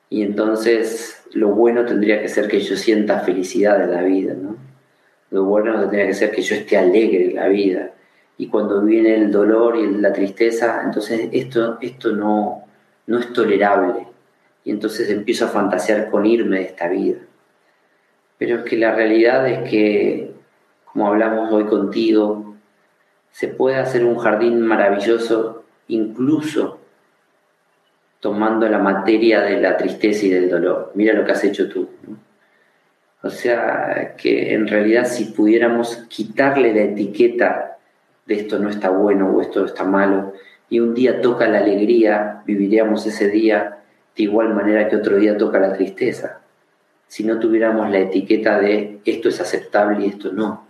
Y entonces lo bueno tendría que ser que yo sienta felicidad en la vida, ¿no? Lo bueno tendría que ser que yo esté alegre en la vida. Y cuando viene el dolor y la tristeza, entonces esto, esto no, no es tolerable. Y entonces empiezo a fantasear con irme de esta vida. Pero es que la realidad es que, como hablamos hoy contigo, se puede hacer un jardín maravilloso incluso tomando la materia de la tristeza y del dolor. Mira lo que has hecho tú. O sea, que en realidad si pudiéramos quitarle la etiqueta de esto no está bueno o esto está malo, y un día toca la alegría, viviríamos ese día de igual manera que otro día toca la tristeza. Si no tuviéramos la etiqueta de esto es aceptable y esto no.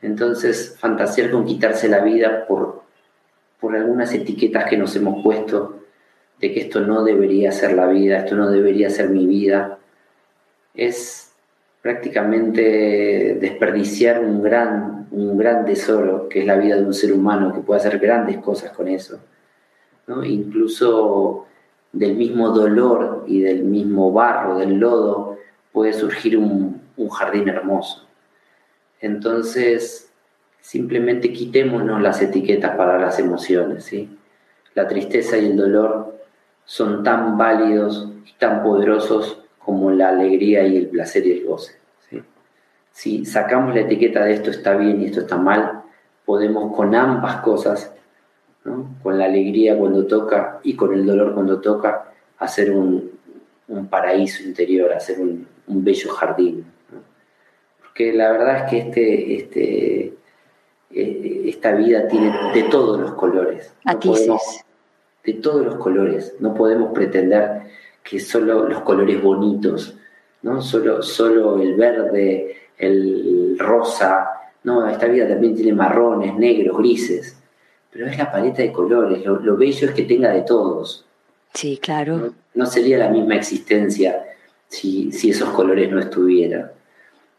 Entonces, fantasear con quitarse la vida por, por algunas etiquetas que nos hemos puesto de que esto no debería ser la vida, esto no debería ser mi vida, es prácticamente desperdiciar un gran, un gran tesoro que es la vida de un ser humano que puede hacer grandes cosas con eso. ¿no? Incluso del mismo dolor y del mismo barro, del lodo, puede surgir un, un jardín hermoso. Entonces, simplemente quitémonos las etiquetas para las emociones. ¿sí? La tristeza y el dolor son tan válidos y tan poderosos como la alegría y el placer y el goce. Si sacamos la etiqueta de esto está bien y esto está mal, podemos con ambas cosas, con la alegría cuando toca y con el dolor cuando toca, hacer un, paraíso interior, hacer un, bello jardín. Porque la verdad es que este, este, eh, esta vida tiene de todos los colores. Aquí de todos los colores. No podemos pretender que solo los colores bonitos, ¿no? Solo, solo el verde, el rosa. No, esta vida también tiene marrones, negros, grises. Pero es la paleta de colores. Lo, bello es que tenga de todos. Sí, claro. No, sería la misma existencia si, si, esos colores no estuvieran.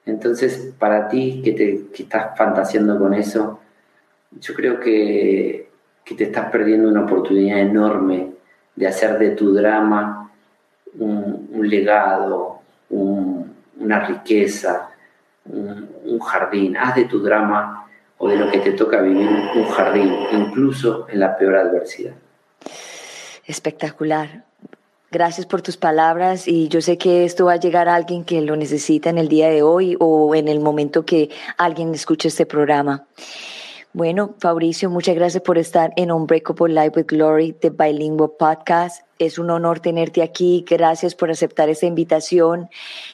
Entonces, para ti que, te, que estás fantaseando con eso, yo creo que que te estás perdiendo una oportunidad enorme de hacer de tu drama un, legado, una riqueza, un, jardín. Haz de tu drama o de lo que te toca vivir un jardín, incluso en la peor adversidad. Espectacular. Gracias por tus palabras y yo sé que esto va a llegar a alguien que lo necesita en el día de hoy o en el momento que alguien escuche este programa. Bueno, Fabricio, muchas gracias por estar en Unbreakable Life with Glory de Bilingual Podcast. Es un honor tenerte aquí. Gracias por aceptar esta invitación.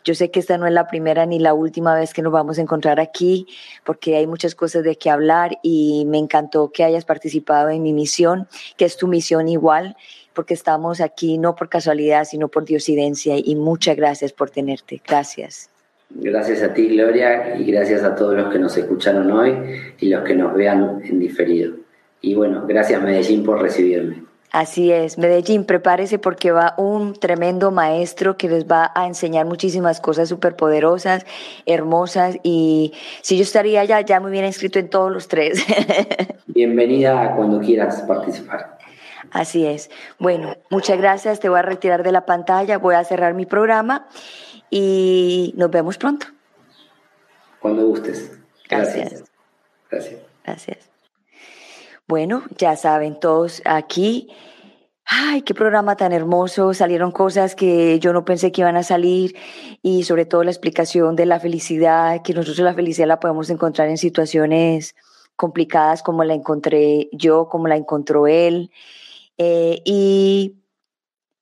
Yo sé que esta no es la primera ni la última vez que nos vamos a encontrar aquí, porque hay muchas cosas de qué hablar y me encantó que hayas participado en mi misión, que es tu misión igual, porque estamos aquí no por casualidad, sino por diosidencia. Y muchas gracias por tenerte. Gracias. Gracias a ti, Gloria, y gracias a todos los que nos escucharon hoy y los que nos vean en diferido. Y bueno, gracias Medellín por recibirme. Así es, Medellín, prepárese porque va un tremendo maestro que les va a enseñar muchísimas cosas súper poderosas, hermosas y si yo estaría allá, ya me hubiera inscrito en todos los tres. Bienvenida cuando quieras participar. Así es. Bueno, muchas gracias, te voy a retirar de la pantalla, voy a cerrar mi programa y nos vemos pronto. Cuando gustes. Gracias. Gracias. Gracias. Bueno, ya saben todos aquí, ay, qué programa tan hermoso, salieron cosas que yo no pensé que iban a salir y sobre todo la explicación de la felicidad, que nosotros la felicidad la podemos encontrar en situaciones complicadas como la encontré yo, como la encontró él. Eh, y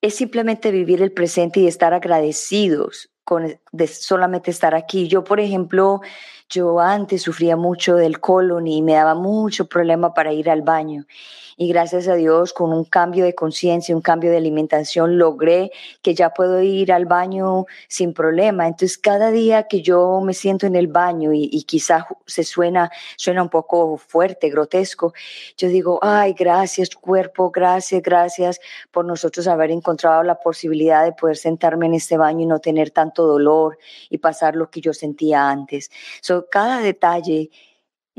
es simplemente vivir el presente y estar agradecidos de solamente estar aquí. Yo, por ejemplo, yo antes sufría mucho del colon y me daba mucho problema para ir al baño y gracias a Dios con un cambio de conciencia, un cambio de alimentación, logré que ya puedo ir al baño sin problema. Entonces cada día que yo me siento en el baño y, y quizás se suena, suena un poco fuerte, grotesco, yo digo, ay, gracias cuerpo, gracias, gracias por nosotros haber encontrado la posibilidad de poder sentarme en este baño y no tener tanto dolor y pasar lo que yo sentía antes. So, cada detalle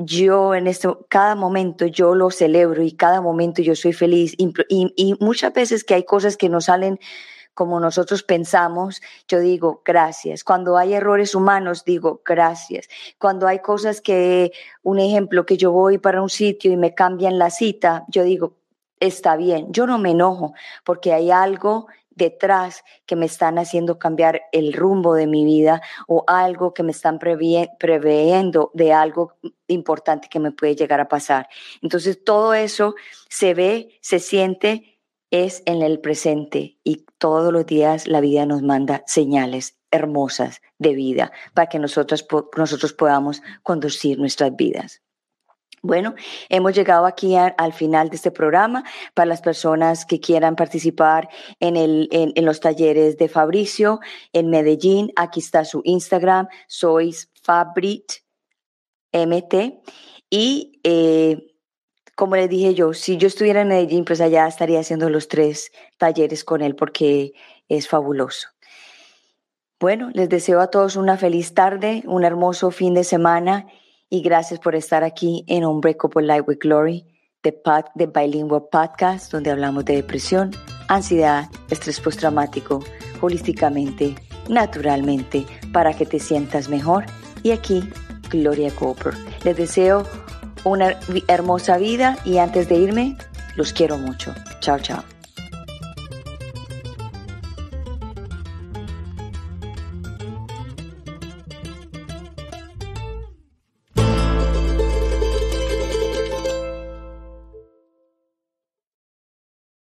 yo en esto, cada momento yo lo celebro y cada momento yo soy feliz. Y, y, muchas veces que hay cosas que no salen como nosotros pensamos, yo digo gracias. Cuando hay errores humanos, digo gracias. Cuando hay cosas que, un ejemplo, que yo voy para un sitio y me cambian la cita, yo digo, está bien. Yo no me enojo porque hay algo detrás que me están haciendo cambiar el rumbo de mi vida o algo que me están preveyendo de algo importante que me puede llegar a pasar. Entonces todo eso se ve, se siente, es en el presente y todos los días la vida nos manda señales hermosas de vida para que nosotros, nosotros podamos conducir nuestras vidas. Bueno, hemos llegado aquí al final de este programa. Para las personas que quieran participar en, el, en, los talleres de Fabricio en Medellín, aquí está su Instagram, sois Fabrit MT. Y eh, como les dije yo, si yo estuviera en Medellín, pues allá estaría haciendo los tres talleres con él porque es fabuloso. Bueno, les deseo a todos una feliz tarde, un hermoso fin de semana y gracias por estar aquí en Unbreakable Light with Glory, de, de Bilingual Podcast, donde hablamos de depresión, ansiedad, estrés postraumático, holísticamente, naturalmente, para que te sientas mejor. Y aquí, Gloria Cooper. Les deseo una hermosa vida y antes de irme, los quiero mucho. Chao, chao.